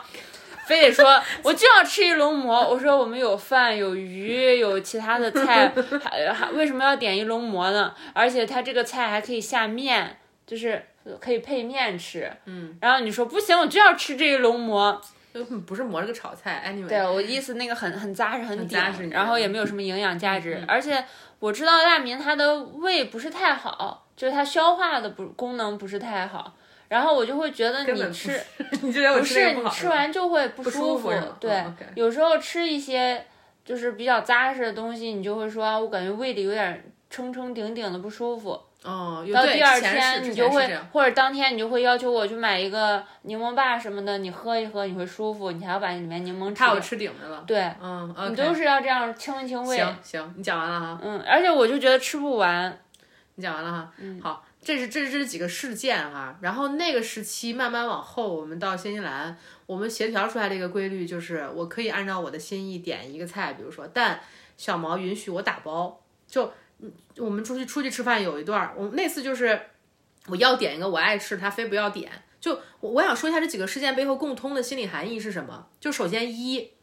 S1: 非得说，我就要吃一笼馍。我说我们有饭有鱼有其他的菜，还还为什么要点一笼馍呢？而且他这个菜还可以下面，就是可以配面吃。
S2: 嗯，
S1: 然后你说不行，我就要吃这一笼馍。
S2: 不是馍这个炒菜，anyway，
S1: 对我意思那个很很扎实很顶
S2: 扎实，
S1: 然后也没有什么营养价
S2: 嗯
S1: 值，而且我知道大明他的胃不是太好，就是他消化的不功能不是太好。然后我就会觉得你吃
S2: 你就觉得我
S1: 不是你吃完就会不
S2: 不
S1: 舒
S2: 舒服
S1: 对，有时候吃一些就是比较扎实的东西，你就会说，啊我感觉胃里有点撑撑顶顶的不舒服。
S2: 哦，有
S1: 到第二天你就会或者当天你就会要求我去买一个柠檬霸什么的，你喝一喝你会舒服，你还要把里面柠檬吃掉。
S2: 怕我吃顶着了。
S1: 对，
S2: 嗯
S1: 你
S2: ，OK，
S1: 都是要这样清一清胃。
S2: 行行，你讲完了哈，
S1: 嗯，而且我就觉得吃不完。
S2: 你讲完了哈，
S1: 嗯
S2: 好，这是这是这是几个事件哈，然后那个时期慢慢往后，我们到新西兰，我们协调出来的一个规律就是，我可以按照我的心意点一个菜，比如说，但小毛允许我打包，就嗯我们出去出去吃饭有一段，我那次就是我要点一个我爱吃，他非不要点，就我我想说一下这几个事件背后共通的心理含义是什么？就首先一，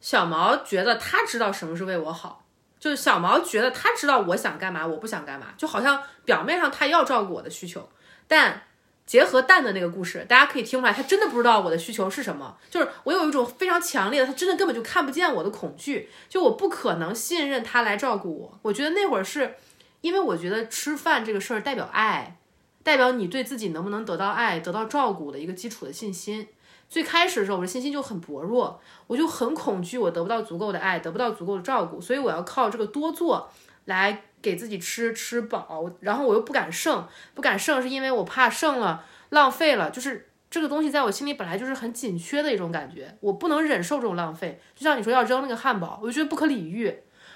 S2: 小毛觉得他知道什么是为我好，就是小毛觉得他知道我想干嘛，我不想干嘛，就好像表面上他要照顾我的需求，但结合蛋的那个故事，大家可以听出来，他真的不知道我的需求是什么。就是我有一种非常强烈的，他真的根本就看不见我的恐惧，就我不可能信任他来照顾我。我觉得那会儿是因为我觉得吃饭这个事儿代表爱，代表你对自己能不能得到爱、得到照顾的一个基础的信心。最开始的时候，我的信心就很薄弱，我就很恐惧，我得不到足够的爱，得不到足够的照顾，所以我要靠这个多做来给自己吃吃饱，然后我又不敢剩，不敢剩是因为我怕剩了浪费了，就是这个东西在我心里本来就是很紧缺的一种感觉，我不能忍受这种浪费。就像你说要扔那个汉堡，我就觉得不可理喻，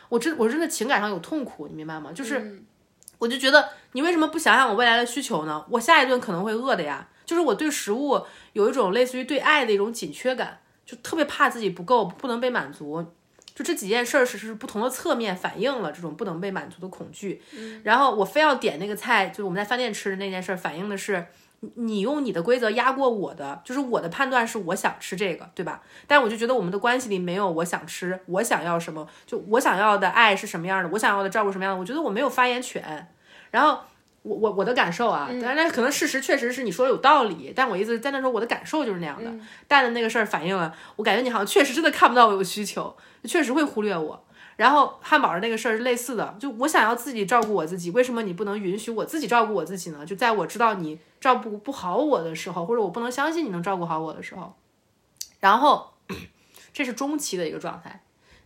S2: 我真我真的情感上有痛苦，你明白吗？就是我就觉得你为什么不想想我未来的需求呢？我下一顿可能会饿的呀。就是我对食物有一种类似于对爱的一种紧缺感，就特别怕自己不够，不能被满足。就这几件事儿是是不同的侧面反映了这种不能被满足的恐惧。然后我非要点那个菜，就是我们在饭店吃的那件事儿，反映的是你你用你的规则压过我的，就是我的判断是我想吃这个，对吧？但我就觉得我们的关系里没有我想吃，我想要什么，就我想要的爱是什么样的，我想要的照顾什么样的，我觉得我没有发言权。然后。我我我的感受啊，当然可能事实确实是你说的有道理，但我意思在那时候我的感受就是那样的。但的那个事儿反映了，我感觉你好像确实真的看不到我有需求，确实会忽略我。然后汉堡的那个事儿是类似的，就我想要自己照顾我自己，为什么你不能允许我自己照顾我自己呢？就在我知道你照顾不好我的时候，或者我不能相信你能照顾好我的时候，然后这是中期的一个状态。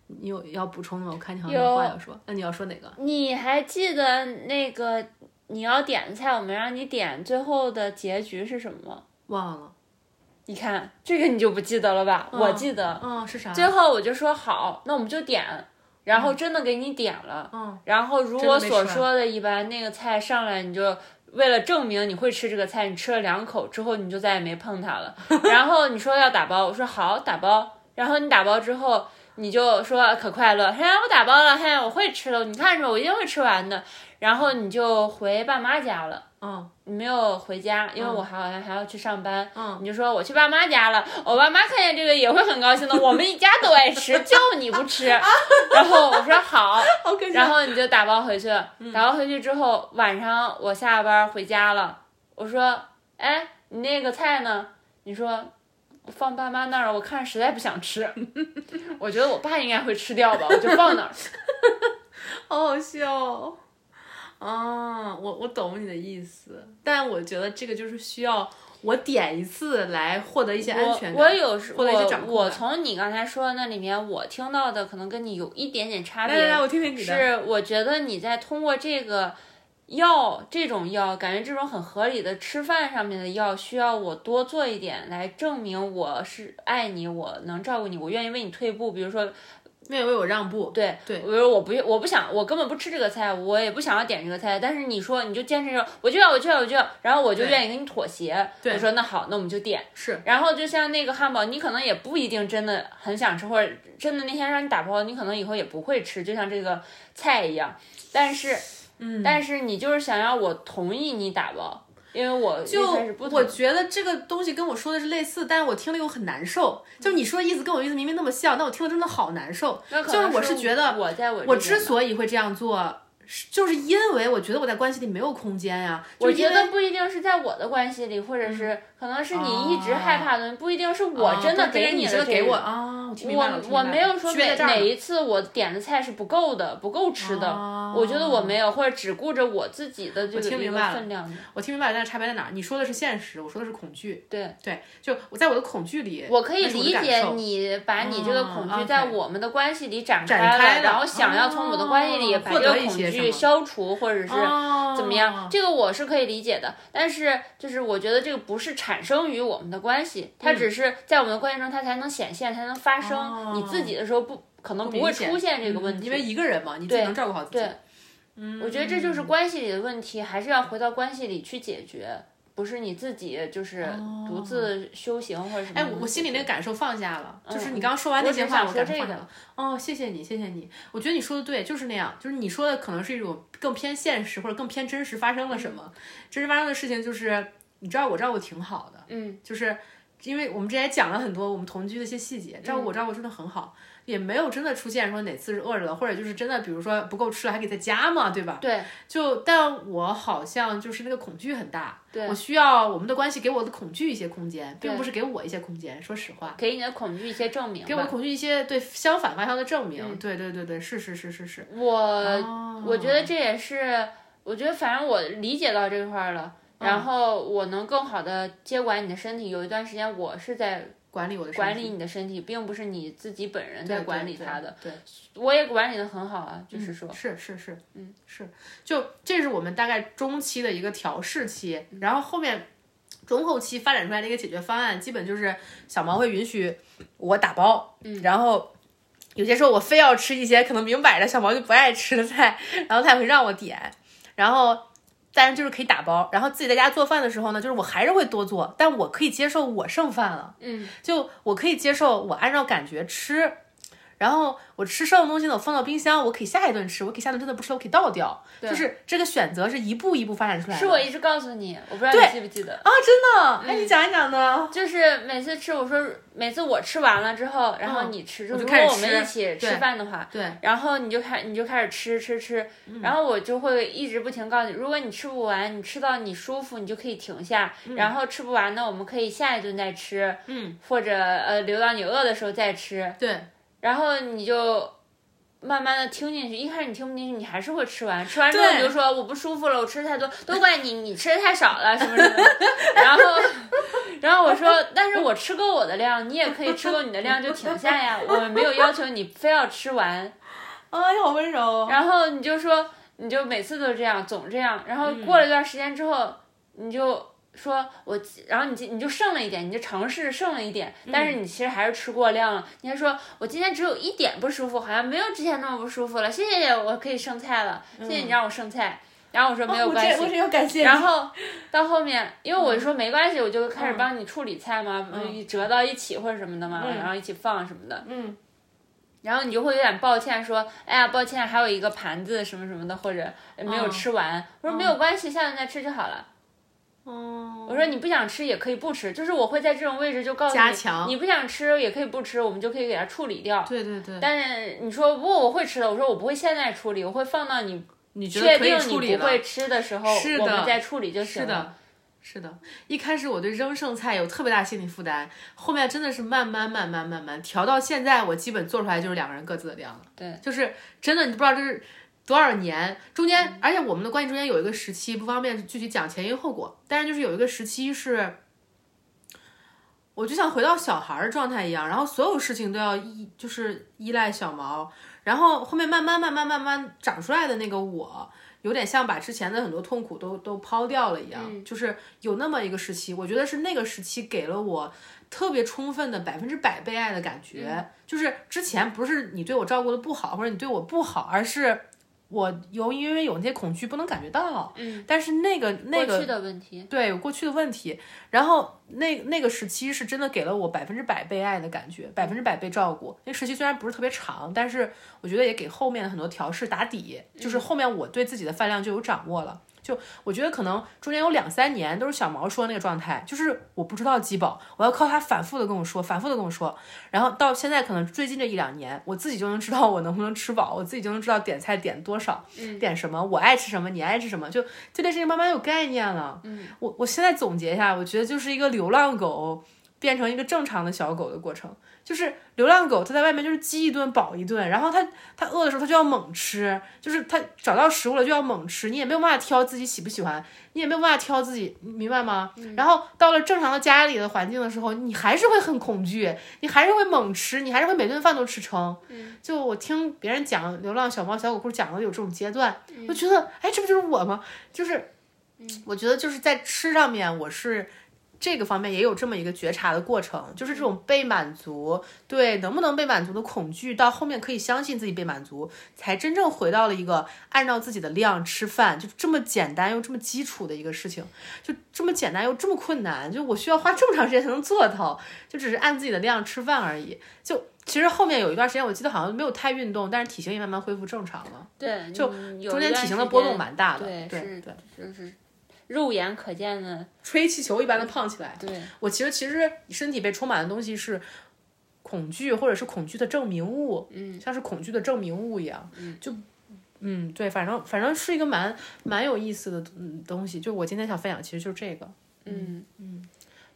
S2: 你有要补充的吗？我看你好像有话要说，那你要说哪个？
S1: 你还记得那个？你要点的菜，我们让你点，最后的结局是什么？
S2: 忘了。
S1: 你看这个你就不记得了吧？我记得。
S2: 嗯，是啥？
S1: 最后我就说好，那我们就点，然后真的给你点了。嗯。然后如我所说的一般，那个菜上来你就为了证明你会吃这个菜，你吃了两口之后你就再也没碰它了。然后你说要打包，我说好打包。然后你打包之后，你就说可快乐，嘿，我打包了，嘿，我会吃了，你看着我一定会吃完的。然后你就回爸妈家了，
S2: 嗯，
S1: 你没有回家，因为我好像还要去上班，嗯，你就说我去爸妈家了，我爸妈看见这个也会很高兴的，我们一家都爱吃，就你不吃，然后我说好，然后你就打包回去，打包回去之后晚上我下班回家了，我说，哎，你那个菜呢？你说放爸妈那儿，我看实在不想吃，我觉得我爸应该会吃掉吧，我就放那儿，
S2: 好好笑。啊，我我懂你的意思，但我觉得这个就是需要我点一次来获得一些安全
S1: 感，我有时
S2: 获得一些掌控
S1: 我我从你刚才说的那里面，我听到的可能跟你有一点点差别。
S2: 来来来，我听听你的。
S1: 是，我觉得你在通过这个药，这种药，感觉这种很合理的吃饭上面的药，需要我多做一点来证明我是爱你，我能照顾你，我愿意为你退步。比如说。
S2: 没有为我让步，
S1: 对
S2: 对，
S1: 我说我不我不想，我根本不吃这个菜，我也不想要点这个菜。但是你说你就坚持说，我就要我就要我就要，然后我就愿意跟你妥协。我说那好，那我们就点。
S2: 是，
S1: 然后就像那个汉堡，你可能也不一定真的很想吃，或者真的那天让你打包，你可能以后也不会吃，就像这个菜一样。但是，
S2: 嗯，
S1: 但是你就是想要我同意你打包。因为我
S2: 就我觉得这个东西跟我说的是类似，但是我听了又很难受。就你说的意思跟我意思明明那么像，但我听了真的好难受。就是我是觉得，
S1: 我在
S2: 我之所以会这样做。就是因为我觉得我在关系里没有空间呀。
S1: 我觉得不一定是在我的关系里，或者是可能是你一直害怕的，不一定是我真的给
S2: 你
S1: 的
S2: 给我啊。
S1: 我我没有说哪哪一次我点的菜是不够的，不够吃的。我觉得我没有，或者只顾着我自己的这个分量。
S2: 我听明白了，但是差别在哪？你说的是现实，我说的是恐惧。
S1: 对
S2: 对，就我在我的恐惧里，
S1: 我可以理解你把你这个恐惧在我们的关系里展开了，然后想要从我的关系里把这个恐惧消除。或者是怎么样，这个我是可以理解的。但是就是我觉得这个不是产生于我们的关系，它只是在我们的关系中，它才能显现，才能发生。你自己的时候不可能不会出现这个问题，
S2: 因为一个人嘛，你自己能照顾好自己。
S1: 对，嗯，我觉得这就是关系里的问题，还是要回到关系里去解决。不是你自己，就是独自修行或者什么。
S2: 哎，我心里那个感受放下了，就是你刚刚说完那些话，我感受放下了。哦，谢谢你，谢谢你。我觉得你说的对，就是那样，就是你说的可能是一种更偏现实或者更偏真实发生了什么。真实发生的事情就是，你知道我照顾挺好的，
S1: 嗯，
S2: 就是因为我们之前讲了很多我们同居的一些细节，照顾我照顾真的很好，也没有真的出现说哪次是饿着了，或者就是真的比如说不够吃了还可以再加嘛，对吧？
S1: 对
S2: 就但我好像就是那个恐惧很大，
S1: 对
S2: 我需要我们的关系给我的恐惧一些空间，并不是给我一些空间。说实话，
S1: 给你的恐惧一些证明。
S2: 给我恐惧一些对相反方向的证明。对对对对，是是是是是。
S1: 我
S2: 哦
S1: 我觉得这也是，我觉得反正我理解到这块儿了。然后我能更好的接管你的身体。有一段时间，我是在
S2: 管理我的身体
S1: 管理你的身体，并不是你自己本人在管理它的。
S2: 对，
S1: 我也管理的很好啊，就是说，
S2: 是是是，嗯是，就这是我们大概中期的一个调试期，然后后面中后期发展出来的一个解决方案，基本就是小毛会允许我打包，嗯，然后有些时候我非要吃一些可能明摆着小毛就不爱吃的菜，然后他也会让我点，然后。但是就是可以打包，然后自己在家做饭的时候呢，就是我还是会多做，但我可以接受我剩饭了，
S1: 嗯，
S2: 就我可以接受我按照感觉吃，然后我吃剩的东西呢，我放到冰箱，我可以下一顿吃，我可以下顿真的不吃，我可以倒掉，就是这个选择是一步一步发展出来的。
S1: 是我一直告诉你，我不知道你记不记得
S2: 啊？真的？哎，你讲一讲呢？
S1: 就是每次吃，我说每次我吃完了之后，然后你吃，如果我们一起吃饭的话，
S2: 对，
S1: 然后你就开你就开始吃吃吃，然后我就会一直不停告诉你，如果你吃不完，你吃到你舒服，你就可以停下，然后吃不完呢，我们可以下一顿再吃，
S2: 嗯，
S1: 或者呃留到你饿的时候再吃，
S2: 对。
S1: 然后你就慢慢的听进去，一开始你听不进去，你还是会吃完。吃完之后你就说我不舒服了，我吃的太多，都怪你，你吃的太少了，什么什么。然后，然后我说，但是我吃够我的量，你也可以吃够你的量就停下呀。我没有要求你非要吃完。
S2: 哎，好温柔。
S1: 然后你就说，你就每次都这样，总这样。然后过了一段时间之后，你就。说我，然后你你就剩了一点，你就尝试剩了一点，但是你其实还是吃过量了。你还说我今天只有一点不舒服，好像没有之前那么不舒服了。谢谢，我可以剩菜了。谢谢你让我剩菜。然后我说没有关系，
S2: 我要感谢。
S1: 然后到后面，因为我说没关系，我就开始帮你处理菜嘛，折到一起或者什么的嘛，然后一起放什么的。
S2: 嗯。
S1: 然后你就会有点抱歉，说哎呀抱歉，还有一个盘子什么什么的，或者没有吃完。我说没有关系，下次再吃就好了。
S2: 哦，
S1: 我说你不想吃也可以不吃，就是我会在这种位置就告诉
S2: 你，
S1: 你不想吃也可以不吃，我们就可以给它处理掉。
S2: 对对对。
S1: 但是你说不，我会吃的。我说我不会现在处理，我会放到你
S2: 你
S1: 确定你不会吃的时候，
S2: 我
S1: 们再处理就行
S2: 了。是的，是的。一开始我对扔剩菜有特别大心理负担，后面真的是慢慢慢慢慢慢调到现在，我基本做出来就是两个人各自的量了。
S1: 对，
S2: 就是真的，你不知道这是。多少年中间，而且我们的关系中间有一个时期，不方便具体讲前因后果，但是就是有一个时期是，我就像回到小孩的状态一样，然后所有事情都要依就是依赖小毛，然后后面慢慢慢慢慢慢长出来的那个我，有点像把之前的很多痛苦都都抛掉了一样，就是有那么一个时期，我觉得是那个时期给了我特别充分的百分之百被爱的感觉，就是之前不是你对我照顾的不好，或者你对我不好，而是。我由因为有那些恐惧不能感觉到，
S1: 嗯，
S2: 但是那个那个
S1: 过去的问题，
S2: 对，有过去的问题，然后那那个时期是真的给了我百分之百被爱的感觉，百分之百被照顾。那时期虽然不是特别长，但是我觉得也给后面的很多调试打底，就是后面我对自己的饭量就有掌握了。就我觉得可能中间有两三年都是小毛说那个状态，就是我不知道饥饱，我要靠他反复的跟我说，反复的跟我说，然后到现在可能最近这一两年，我自己就能知道我能不能吃饱，我自己就能知道点菜点多少，点什么，我爱吃什么，你爱吃什么，就这件事情慢慢有概念了。
S1: 嗯，
S2: 我我现在总结一下，我觉得就是一个流浪狗变成一个正常的小狗的过程。就是流浪狗，它在外面就是饥一顿饱一顿，然后它它饿的时候它就要猛吃，就是它找到食物了就要猛吃，你也没有办法挑自己喜不喜欢，你也没有办法挑自己，明白吗？然后到了正常的家里的环境的时候，你还是会很恐惧，你还是会猛吃，你还是会每顿饭都吃撑。就我听别人讲流浪小猫小狗故事讲的有这种阶段，我觉得哎，这不就是我吗？就是，我觉得就是在吃上面我是。这个方面也有这么一个觉察的过程，就是这种被满足，对能不能被满足的恐惧，到后面可以相信自己被满足，才真正回到了一个按照自己的量吃饭，就这么简单又这么基础的一个事情，就这么简单又这么困难，就我需要花这么长时间才能做到，就只是按自己的量吃饭而已。就其实后面有一段时间，我记得好像没有太运动，但是体型也慢慢恢复正常了。
S1: 对，
S2: 就中间体型的波动蛮大的。
S1: 对，
S2: 是，
S1: 就是。肉眼可见的，
S2: 吹气球一般的胖起来。
S1: 对，
S2: 我其实其实身体被充满的东西是恐惧，或者是恐惧的证明物，嗯，像是恐惧的证明物一样，嗯，就。嗯，对，反正反正是一个蛮蛮有意思的嗯东西，就我今天想分享，其实就是这个，
S1: 嗯
S2: 嗯，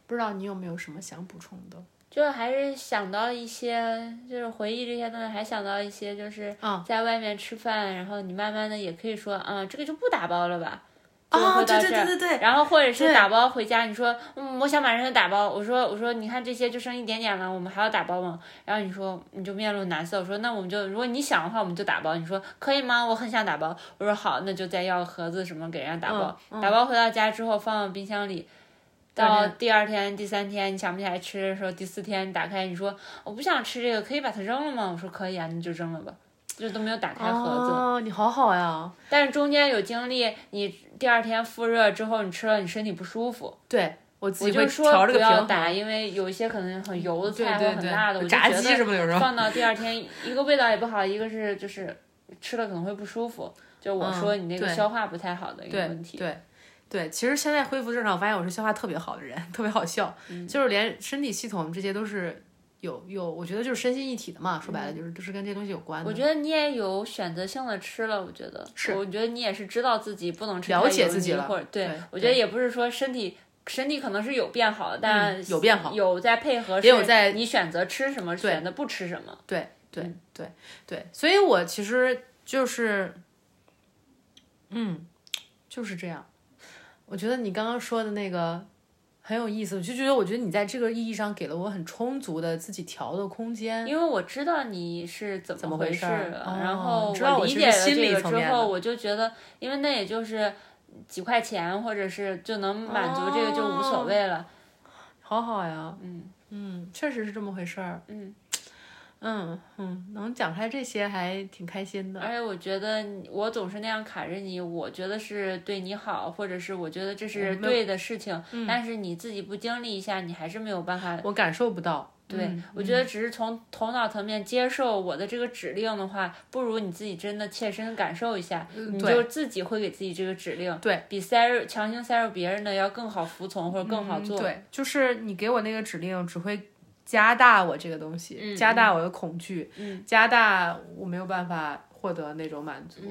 S2: 不知道你有没有什么想补充的？
S1: 就还是想到一些，就是回忆这些东西，还想到一些，就是在外面吃饭，然后你慢慢的也可以说，啊，这个就不打包了吧。
S2: 哦，对对对对对。
S1: 然后或者是打包回家，你说，嗯，我想马上就打包。我说，我说，你看这些就剩一点点了，我们还要打包吗？然后你说，你就面露难色。我说，那我们就，如果你想的话，我们就打包。你说可以吗？我很想打包。我说好，那就再要个盒子什么给人家打包。打包回到家之后放到冰箱里，到第二天、第三天你想不起来吃的时候，第四天打开，你说我不想吃这个，可以把它扔了吗？我说可以啊，那就扔了吧。就都没有打开盒子，
S2: 哦，你好好呀。
S1: 但是中间有经历，你第二天复热之后，你吃了你身体不舒服。
S2: 对，我自己
S1: 会调这个平打，因为有一些可能很油的菜或很辣的，我就觉得放到第二天，一个味道也不好，一个是就是吃了可能会不舒服。就我说你那个消化不太好的一个问题。
S2: 对对，其实现在恢复正常，我发现我是消化特别好的人，特别好笑，就是连身体系统这些都是。有有，我觉得就是身心一体的嘛，说白了就是就是跟这东西有关的。
S1: 我觉得你也有选择性的吃了，我觉得
S2: 是，
S1: 我觉得你也是知道自己不能吃
S2: 了解自己了，
S1: 或者对，我觉得也不是说身体身体可能是有变好，但
S2: 有变好，
S1: 有在配合，
S2: 也有在
S1: 你选择吃什么，选择不吃什么，
S2: 对对对对，所以我其实就是，嗯，就是这样。我觉得你刚刚说的那个。很有意思，我就觉得，我觉得你在这个意义上给了我很充足的自己调的空间，
S1: 因为我知道你是怎
S2: 么回
S1: 事，然后
S2: 我
S1: 理解了这个
S2: 之
S1: 后，我就觉得，因为那也就是几块钱，或者是就能满足这个，就无所谓了。
S2: 好好呀，
S1: 嗯
S2: 嗯，确实是这么回事儿，
S1: 嗯。
S2: 嗯嗯，能讲出来这些还挺开心的。
S1: 而且我觉得我总是那样卡着你，我觉得是对你好，或者是我觉得这是对的事情。但是你自己不经历一下，你还是没有办法。
S2: 我感受不到。
S1: 对，我觉得只是从头脑层面接受我的这个指令的话，不如你自己真的切身感受一下，你就自己会给自己这个指令。
S2: 对，
S1: 比塞入强行塞入别人的要更好服从或者更好做。
S2: 对，就是你给我那个指令只会。加大我这个东西，加大我的恐惧，加大我没有办法获得那种满足。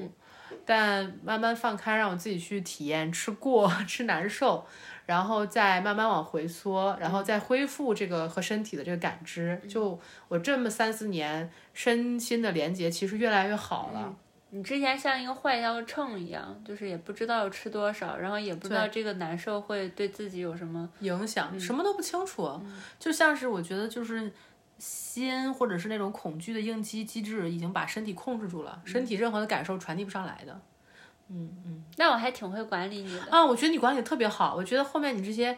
S2: 但慢慢放开，让我自己去体验吃过、吃难受，然后再慢慢往回缩，然后再恢复这个和身体的这个感知。就我这么三四年，身心的连接其实越来越好了。
S1: 你之前像一个坏掉的秤一样，就是也不知道吃多少，然后也不知道这个难受会对自己有什么
S2: 影响，什么都不清楚。就像是我觉得，就是心或者是那种恐惧的应激机制已经把身体控制住了，身体任何的感受传递不上来的。嗯嗯，
S1: 那我还挺会管理你的
S2: 啊，我觉得你管理特别好，我觉得后面你这些。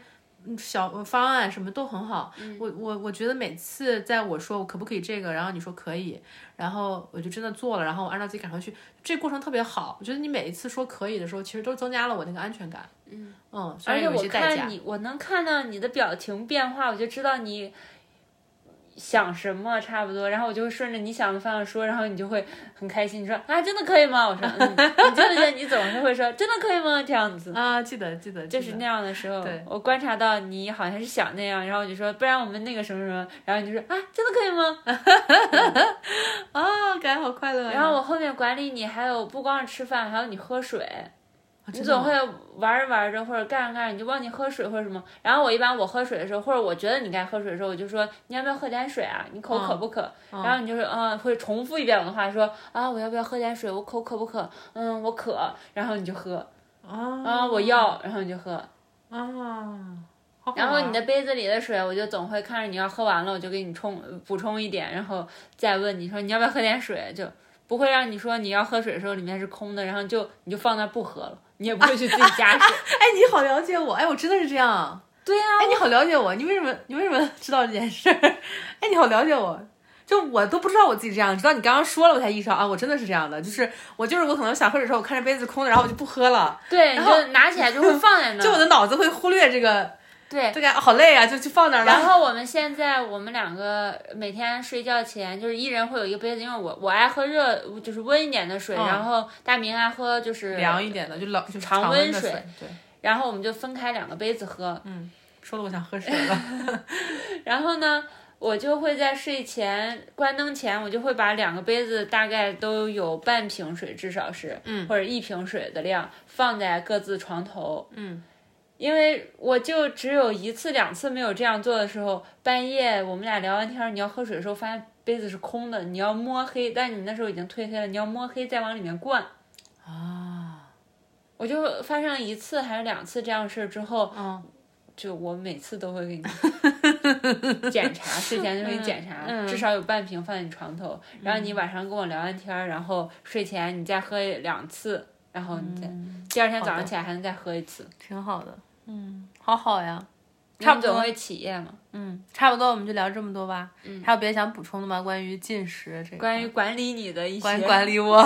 S2: 小方案什么都很好，我我我觉得每次在我说我可不可以这个，然后你说可以，然后我就真的做了，然后我按照自己感受去，这过程特别好。我觉得你每一次说可以的时候，其实都增加了我那个安全感。嗯嗯，
S1: 而且我看你，我能看到你的表情变化，我就知道你。想什么差不多，然后我就会顺着你想的方向说，然后你就会很开心。你说啊，真的可以吗？我说，嗯、你记得，你总是会说真的可以吗？这样子
S2: 啊，记得记得，
S1: 就是那样的时候，我观察到你好像是想那样，然后我就说，不然我们那个什么什么，然后你就说啊，真的可以
S2: 吗？啊，感觉好快乐。
S1: 然后我后面管理你，还有不光是吃饭，还有你喝水。你总会玩着玩着或者干着干着你就忘记喝水或者什么，然后我一般我喝水的时候，或者我觉得你该喝水的时候，我就说你要不要喝点水啊？你口渴不渴？然后你就是嗯，会重复一遍我的话说啊，我要不要喝点水？我口渴不渴？嗯，我渴。然后你就喝啊，我要，然后你就喝
S2: 啊。
S1: 然后你的杯子里的水，我就总会看着你要喝完了，我就给你充补充一点，然后再问你说你要不要喝点水，就不会让你说你要喝水的时候里面是空的，然后就你就放那不喝了。你也不会去自己加水，哎，
S2: 你好了解我，哎，我真的是这样，
S1: 对呀，
S2: 哎，你好了解我，你为什么你为什么知道这件事？哎，你好了解我，就我都不知道我自己这样，直到你刚刚说了，我才意识到啊，我真的是这样的，就是我就是我可能想喝水的时候，我看着杯子空的，然后我就不喝了，
S1: 对，然后拿起来就会放在那，
S2: 就我的脑子会忽略这个。
S1: 对，
S2: 对，好累啊，就就放那儿了。
S1: 然后我们现在，我们两个每天睡觉前，就是一人会有一个杯子，因为我我爱喝热，就是温一点的水，然后大明爱喝就是
S2: 凉一点的，就冷就
S1: 常温
S2: 水。
S1: 对。然后我们就分开两个杯子喝。
S2: 嗯说的我想喝水了。
S1: 然后呢，我就会在睡前关灯前，我就会把两个杯子大概都有半瓶水，至少是，嗯，或者一瓶水的量放在各自床头，
S2: 嗯。
S1: 因为我就只有一次两次没有这样做的时候，半夜我们俩聊完天，你要喝水的时候，发现杯子是空的，你要摸黑，但你那时候已经褪黑了，你要摸黑再往里面灌。
S2: 啊，
S1: 我就发生了一次还是两次这样事儿之后，
S2: 嗯，
S1: 就我每次都会给你 检查，睡前就会检查，
S2: 嗯
S1: 至少有半瓶放在你床头，然后你晚上跟我聊完天，然后睡前你再喝两次，然后你再、第二天早上起来还能再喝一次。
S2: 挺好的。嗯，好好呀。
S1: 差不多。
S2: 嗯，差不多我们就聊这么多吧。嗯，还有别的想补充的吗？关于进食这个，
S1: 关于管理你的一些，
S2: 关于管理我，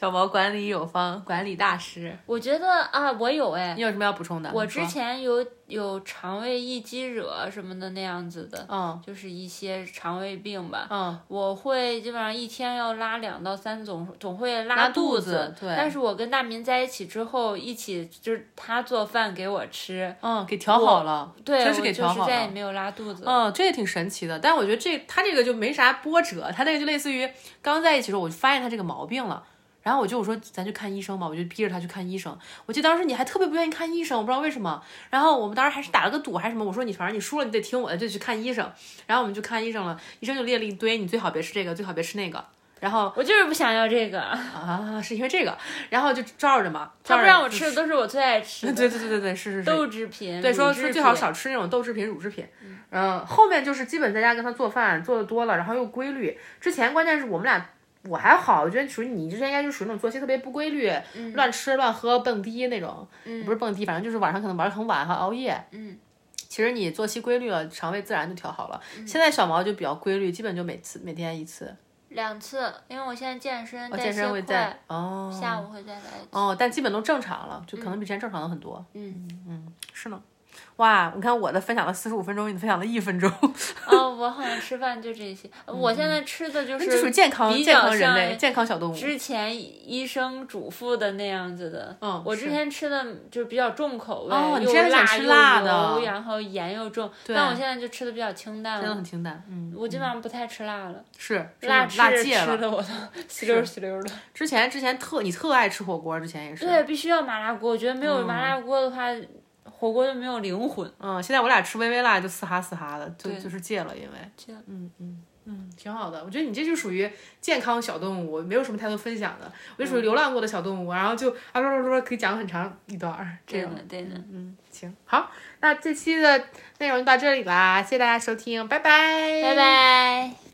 S2: 小毛管理有方，管理大师。
S1: 我觉得啊，我有哎
S2: 你，有什么要补充的？
S1: 我之前有有肠胃易激惹什么的那样子的，
S2: 嗯
S1: 就是一些肠胃病吧。
S2: 嗯
S1: 我会基本上一天要拉两到三总总会
S2: 拉
S1: 拉
S2: 肚
S1: 子
S2: 子对
S1: 但是我跟大明在一起之后，一起就是他做饭给我吃，
S2: 嗯，给调好了，
S1: 对，
S2: 真是给调好了。
S1: 是再也没有拉肚子。
S2: 嗯，这也挺神奇的，但我觉得这他这个就没啥波折，他那个就类似于刚在一起的时候，我就发现他这个毛病了，然后我就我说咱去看医生吧，我就逼着他去看医生。我记得当时你还特别不愿意看医生，我不知道为什么。然后我们当时还是打了个赌还是什么，我说你反正你输了你得听我的，就去看医生。然后我们就看医生了，医生就列了一堆，你最好别吃这个，最好别吃那个。然后
S1: 我就是不想要这个，
S2: 啊，是因为这个，然后就照着嘛，
S1: 他不让我吃的都是我最爱吃的
S2: 对对对对对，是是是，
S1: 豆制品，
S2: 对，说说最好少吃那种豆制品、乳制品。嗯，后面就是基本在家跟他做饭做的多了，然后又规律。之前关键是我们俩我还好，我觉得属于你之前应该就属于那种作息特别不规律，乱吃乱喝蹦迪那种，也不是蹦迪，反正就是晚上可能玩得很晚还熬夜。
S1: 嗯。
S2: 其实你作息规律了，肠胃自然就调好了。现在小毛就比较规律，基本就每次每天一次。
S1: 两次，因为我现在健身，
S2: 哦，健身会在，哦
S1: 下午会再来一次。
S2: 哦，但基本都正常了，就可能比之前正常的很多。
S1: 嗯
S2: 是呢。哇，你看我的分享了四十五分钟，你分享了一分钟，
S1: 哦，我好像吃饭就这些，我现在吃的就
S2: 这属于
S1: 是
S2: 健康健康人类、
S1: 像
S2: 健康小动物。
S1: 之前医生嘱咐的那样子的。
S2: 嗯，
S1: 我之前吃的就是比较重口味，
S2: 哦你吃
S1: 辣
S2: 的
S1: 油然后盐又重。
S2: 对
S1: 但我现在就吃的比较清淡
S2: 真的，很清淡。嗯，
S1: 我基本上不太吃辣了，
S2: 是
S1: 辣
S2: 辣
S1: 吃
S2: 戒了。
S1: 吃的我都 吸溜吸溜的。
S2: 之前之前特你特爱吃火锅，之前也是。
S1: 对，必须要麻辣锅，我觉得没有麻辣锅的话，火锅就没有灵魂。
S2: 嗯，现在我俩吃微微辣就嘶哈嘶哈的，就就是戒了，因为
S1: 戒了
S2: 嗯嗯嗯，挺好的。我觉得你这就属于健康小动物，没有什么太多分享的。我就属于流浪过的小动物，然后就啊啰啰啰可以讲很长一段儿这
S1: 的，对的。
S2: 嗯，行，好，那这期的内容就到这里啦，谢谢大家收听，拜拜，
S1: 拜拜。